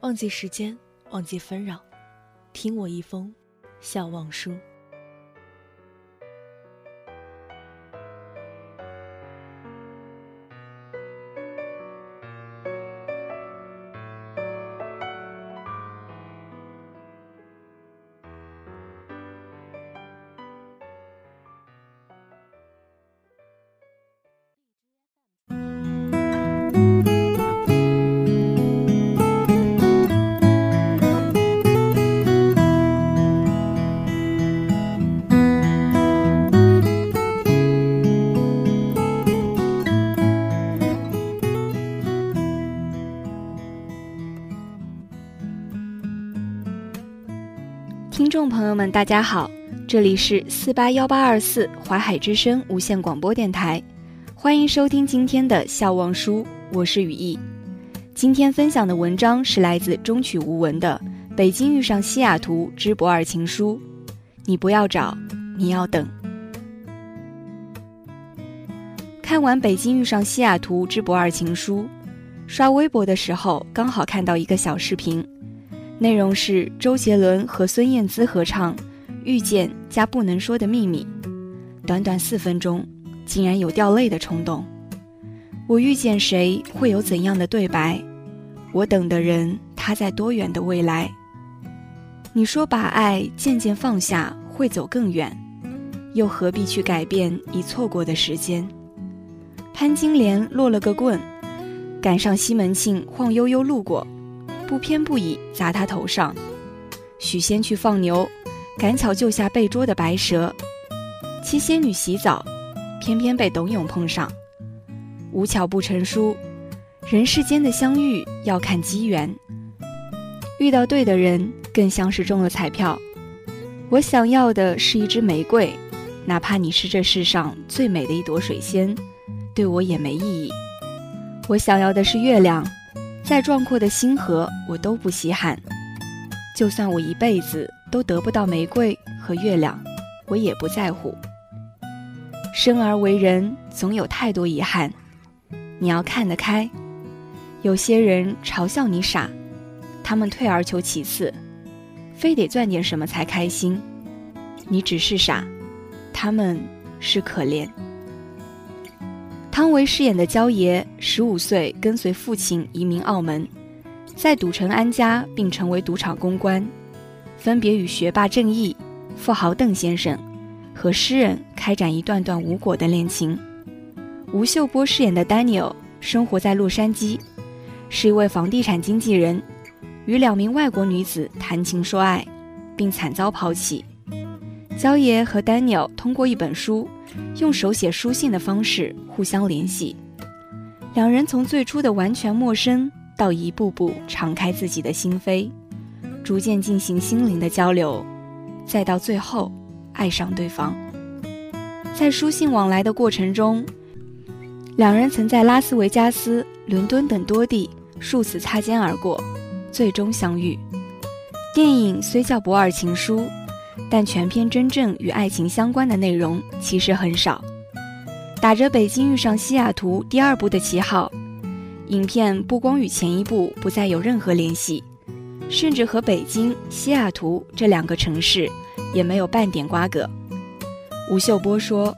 忘记时间，忘记纷扰，听我一封笑忘书。朋友们，大家好，这里是四八幺八二四淮海之声无线广播电台，欢迎收听今天的笑忘书，我是雨翼。今天分享的文章是来自中曲无闻的《北京遇上西雅图之博尔情书》，你不要找，你要等。看完《北京遇上西雅图之博尔情书》，刷微博的时候刚好看到一个小视频。内容是周杰伦和孙燕姿合唱《遇见》加《不能说的秘密》，短短四分钟，竟然有掉泪的冲动。我遇见谁会有怎样的对白？我等的人他在多远的未来？你说把爱渐渐放下会走更远，又何必去改变已错过的时间？潘金莲落了个棍，赶上西门庆晃悠悠路过。不偏不倚砸他头上，许仙去放牛，赶巧救下被捉的白蛇。七仙女洗澡，偏偏被董永碰上。无巧不成书，人世间的相遇要看机缘。遇到对的人，更像是中了彩票。我想要的是一支玫瑰，哪怕你是这世上最美的一朵水仙，对我也没意义。我想要的是月亮。再壮阔的星河，我都不稀罕。就算我一辈子都得不到玫瑰和月亮，我也不在乎。生而为人，总有太多遗憾，你要看得开。有些人嘲笑你傻，他们退而求其次，非得赚点什么才开心。你只是傻，他们是可怜。汤唯饰演的焦爷，十五岁跟随父亲移民澳门，在赌城安家，并成为赌场公关，分别与学霸郑毅、富豪邓先生和诗人开展一段段无果的恋情。吴秀波饰演的 Daniel 生活在洛杉矶，是一位房地产经纪人，与两名外国女子谈情说爱，并惨遭抛弃。焦爷和 Daniel 通过一本书。用手写书信的方式互相联系，两人从最初的完全陌生，到一步步敞开自己的心扉，逐渐进行心灵的交流，再到最后爱上对方。在书信往来的过程中，两人曾在拉斯维加斯、伦敦等多地数次擦肩而过，最终相遇。电影虽叫《博尔情书》。但全片真正与爱情相关的内容其实很少。打着《北京遇上西雅图》第二部的旗号，影片不光与前一部不再有任何联系，甚至和北京、西雅图这两个城市也没有半点瓜葛。吴秀波说，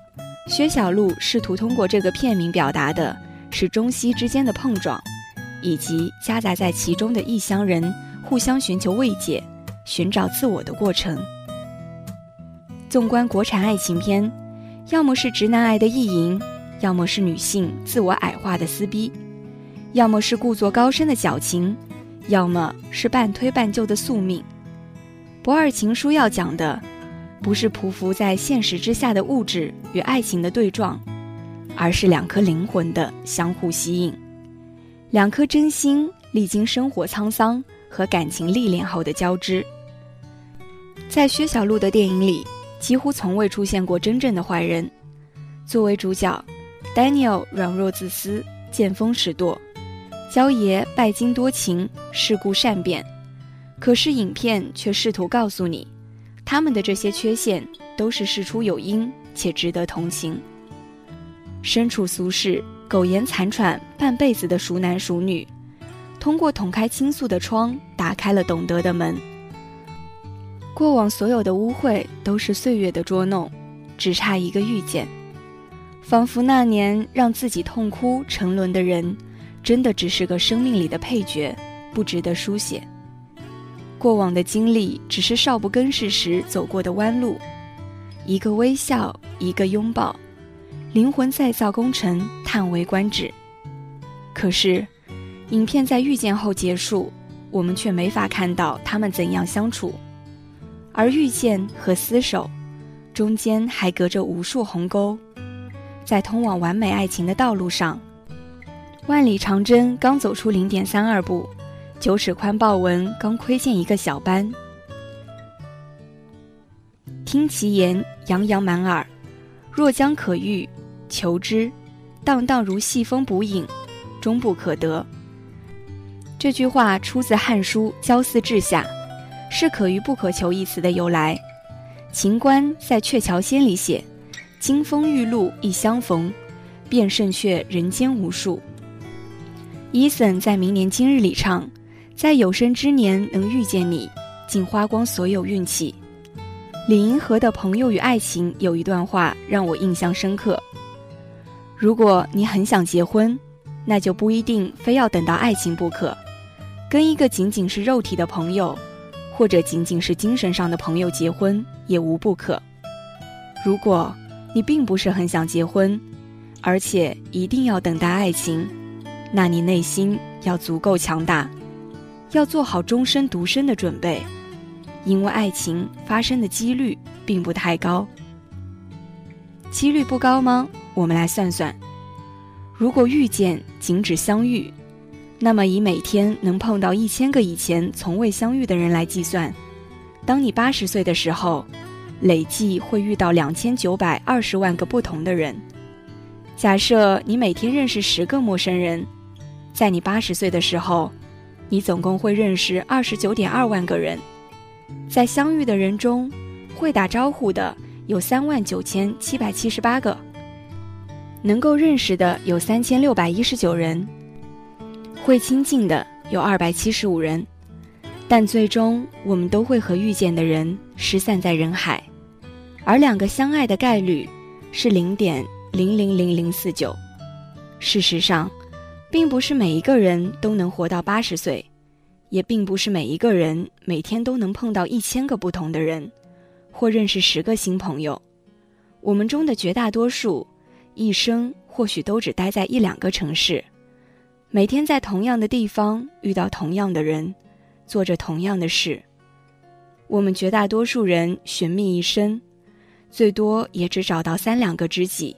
薛晓路试图通过这个片名表达的是中西之间的碰撞，以及夹杂在其中的异乡人互相寻求慰藉、寻找自我的过程。纵观国产爱情片，要么是直男癌的意淫，要么是女性自我矮化的撕逼，要么是故作高深的矫情，要么是半推半就的宿命。《博尔情书》要讲的，不是匍匐在现实之下的物质与爱情的对撞，而是两颗灵魂的相互吸引，两颗真心历经生活沧桑和感情历练后的交织。在薛晓路的电影里，几乎从未出现过真正的坏人。作为主角，Daniel 软弱自私、见风使舵；焦爷拜金多情、世故善变。可是影片却试图告诉你，他们的这些缺陷都是事出有因且值得同情。身处俗世、苟延残喘半辈子的熟男熟女，通过捅开倾诉的窗，打开了懂得的门。过往所有的污秽都是岁月的捉弄，只差一个遇见。仿佛那年让自己痛哭沉沦的人，真的只是个生命里的配角，不值得书写。过往的经历只是少不更事时走过的弯路，一个微笑，一个拥抱。灵魂再造工程叹为观止，可是，影片在遇见后结束，我们却没法看到他们怎样相处，而遇见和厮守，中间还隔着无数鸿沟，在通往完美爱情的道路上，万里长征刚走出零点三二步，九尺宽豹纹刚窥见一个小斑，听其言，洋洋满耳，若将可遇。求之，荡荡如细风捕影，终不可得。这句话出自《汉书·郊祀志下》，是“可遇不可求”一词的由来。秦观在《鹊桥仙》里写：“金风玉露一相逢，便胜却人间无数。”伊森在《明年今日》里唱：“在有生之年能遇见你，竟花光所有运气。”李银河的《朋友与爱情》有一段话让我印象深刻。如果你很想结婚，那就不一定非要等到爱情不可，跟一个仅仅是肉体的朋友，或者仅仅是精神上的朋友结婚也无不可。如果你并不是很想结婚，而且一定要等待爱情，那你内心要足够强大，要做好终身独身的准备，因为爱情发生的几率并不太高。几率不高吗？我们来算算，如果遇见仅止相遇，那么以每天能碰到一千个以前从未相遇的人来计算，当你八十岁的时候，累计会遇到两千九百二十万个不同的人。假设你每天认识十个陌生人，在你八十岁的时候，你总共会认识二十九点二万个人。在相遇的人中，会打招呼的。有三万九千七百七十八个，能够认识的有三千六百一十九人，会亲近的有二百七十五人，但最终我们都会和遇见的人失散在人海，而两个相爱的概率是零点零零零零四九。事实上，并不是每一个人都能活到八十岁，也并不是每一个人每天都能碰到一千个不同的人。或认识十个新朋友，我们中的绝大多数，一生或许都只待在一两个城市，每天在同样的地方遇到同样的人，做着同样的事。我们绝大多数人寻觅一生，最多也只找到三两个知己，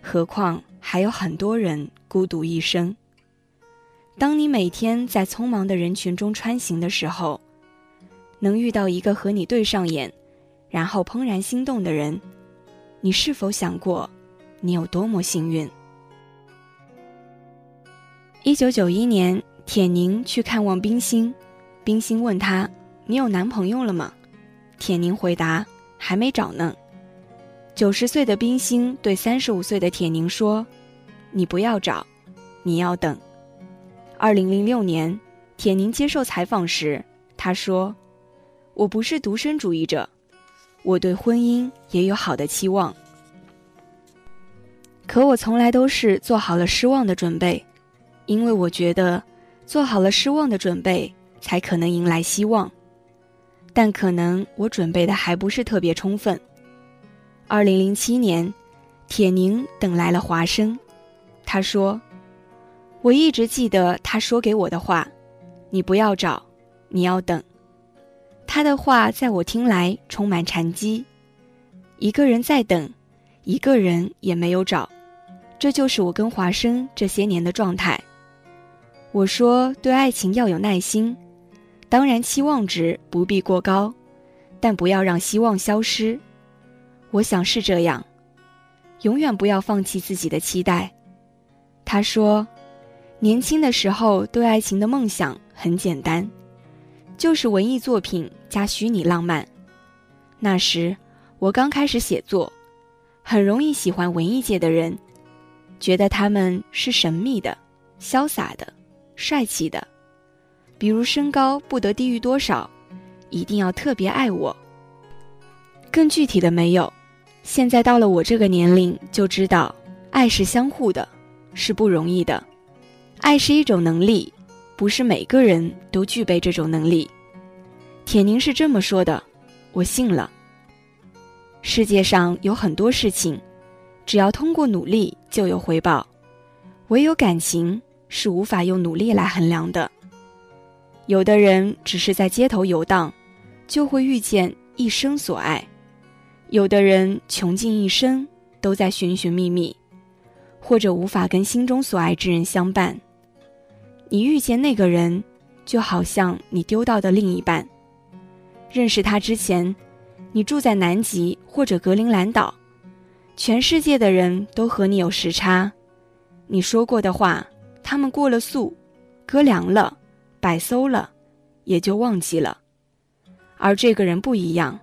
何况还有很多人孤独一生。当你每天在匆忙的人群中穿行的时候，能遇到一个和你对上眼。然后怦然心动的人，你是否想过，你有多么幸运？一九九一年，铁凝去看望冰心，冰心问他：“你有男朋友了吗？”铁凝回答：“还没找呢。”九十岁的冰心对三十五岁的铁凝说：“你不要找，你要等。”二零零六年，铁凝接受采访时，他说：“我不是独身主义者。”我对婚姻也有好的期望，可我从来都是做好了失望的准备，因为我觉得做好了失望的准备，才可能迎来希望。但可能我准备的还不是特别充分。二零零七年，铁凝等来了华生，他说：“我一直记得他说给我的话，你不要找，你要等。”他的话在我听来充满禅机，一个人在等，一个人也没有找，这就是我跟华生这些年的状态。我说对爱情要有耐心，当然期望值不必过高，但不要让希望消失。我想是这样，永远不要放弃自己的期待。他说，年轻的时候对爱情的梦想很简单，就是文艺作品加虚拟浪漫。那时我刚开始写作，很容易喜欢文艺界的人，觉得他们是神秘的、潇洒的、帅气的，比如身高不得低于多少，一定要特别爱我。更具体的没有。现在到了我这个年龄，就知道，爱是相互的，是不容易的。爱是一种能力，不是每个人都具备这种能力。铁凝是这么说的，我信了。世界上有很多事情，只要通过努力就有回报，唯有感情是无法用努力来衡量的。有的人只是在街头游荡，就会遇见一生所爱。有的人穷尽一生都在寻寻觅觅，或者无法跟心中所爱之人相伴。你遇见那个人，就好像你丢到的另一半。认识他之前，你住在南极或者格陵兰岛，全世界的人都和你有时差。你说过的话，他们过了速，搁凉了，摆馊了，也就忘记了。而这个人不一样，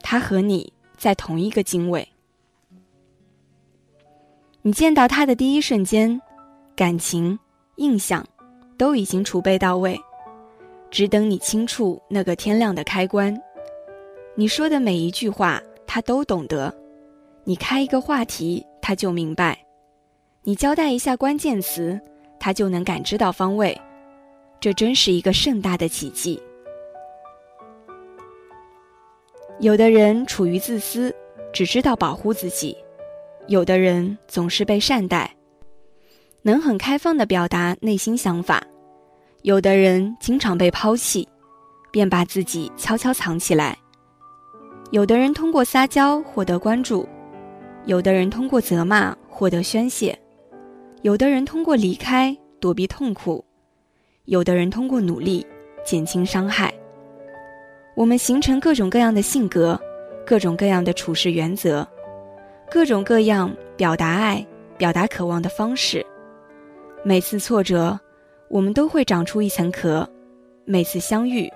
他和你。在同一个经纬，你见到他的第一瞬间，感情、印象都已经储备到位，只等你轻触那个天亮的开关。你说的每一句话，他都懂得；你开一个话题，他就明白；你交代一下关键词，他就能感知到方位。这真是一个盛大的奇迹。有的人处于自私，只知道保护自己；有的人总是被善待，能很开放地表达内心想法；有的人经常被抛弃，便把自己悄悄藏起来；有的人通过撒娇获得关注；有的人通过责骂获得宣泄；有的人通过离开躲避痛苦；有的人通过努力减轻伤害。我们形成各种各样的性格，各种各样的处事原则，各种各样表达爱、表达渴望的方式。每次挫折，我们都会长出一层壳；每次相遇，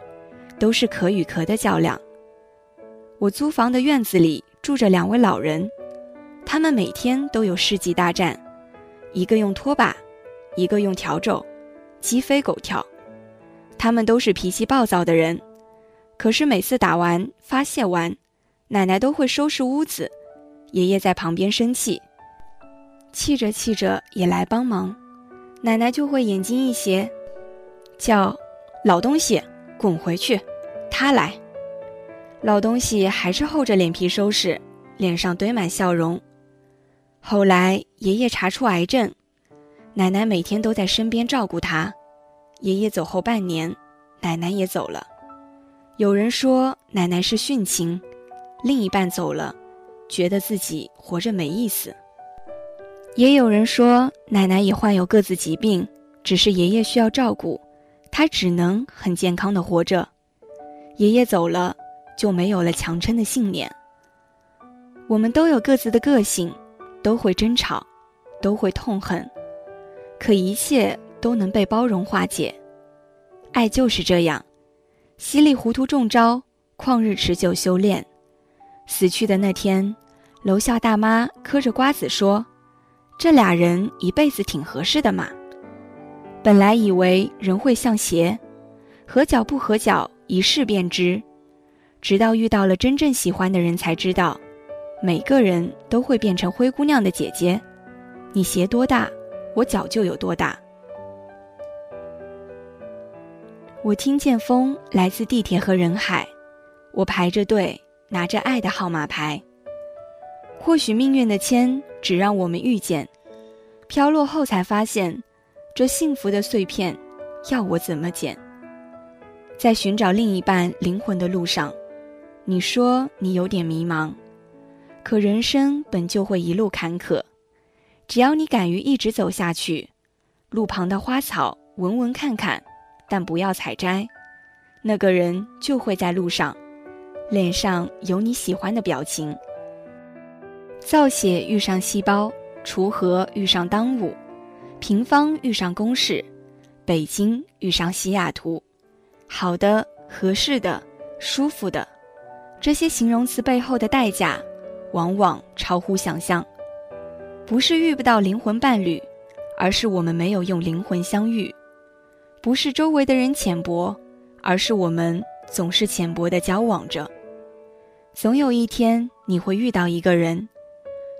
都是壳与壳的较量。我租房的院子里住着两位老人，他们每天都有世纪大战，一个用拖把，一个用笤帚，鸡飞狗跳。他们都是脾气暴躁的人。可是每次打完发泄完，奶奶都会收拾屋子，爷爷在旁边生气，气着气着也来帮忙，奶奶就会眼睛一斜，叫老东西滚回去，他来。老东西还是厚着脸皮收拾，脸上堆满笑容。后来爷爷查出癌症，奶奶每天都在身边照顾他。爷爷走后半年，奶奶也走了。有人说奶奶是殉情，另一半走了，觉得自己活着没意思。也有人说奶奶也患有各自疾病，只是爷爷需要照顾，她只能很健康的活着。爷爷走了，就没有了强撑的信念。我们都有各自的个性，都会争吵，都会痛恨，可一切都能被包容化解。爱就是这样。稀里糊涂中招，旷日持久修炼。死去的那天，楼下大妈嗑着瓜子说：“这俩人一辈子挺合适的嘛。”本来以为人会像鞋，合脚不合脚一试便知。直到遇到了真正喜欢的人，才知道，每个人都会变成灰姑娘的姐姐。你鞋多大，我脚就有多大。我听见风来自地铁和人海，我排着队拿着爱的号码牌。或许命运的签只让我们遇见，飘落后才发现，这幸福的碎片要我怎么捡？在寻找另一半灵魂的路上，你说你有点迷茫，可人生本就会一路坎坷，只要你敢于一直走下去，路旁的花草闻闻看看，但不要采摘。那个人就会在路上，脸上有你喜欢的表情。造写遇上细胞，锄禾遇上当午，平方遇上公式，北京遇上西雅图，好的、合适的、舒服的，这些形容词背后的代价，往往超乎想象。不是遇不到灵魂伴侣，而是我们没有用灵魂相遇；不是周围的人浅薄，而是我们总是浅薄的交往着。总有一天，你会遇到一个人。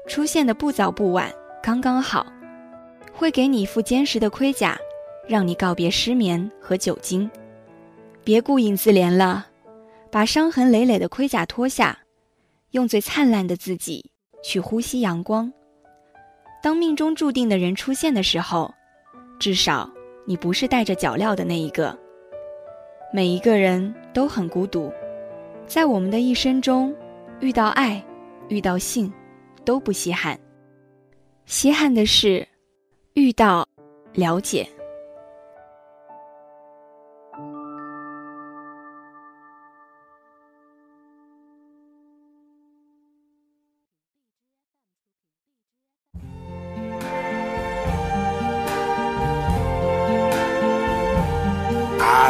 出现的不早不晚，刚刚好，会给你一副坚实的盔甲，让你告别失眠和酒精。别顾影自怜了，把伤痕累累的盔甲脱下，用最灿烂的自己去呼吸阳光。当命中注定的人出现的时候，至少你不是带着脚镣的那一个。每一个人都很孤独，在我们的一生中，遇到爱，遇到性。都不稀罕，稀罕的是遇到了解。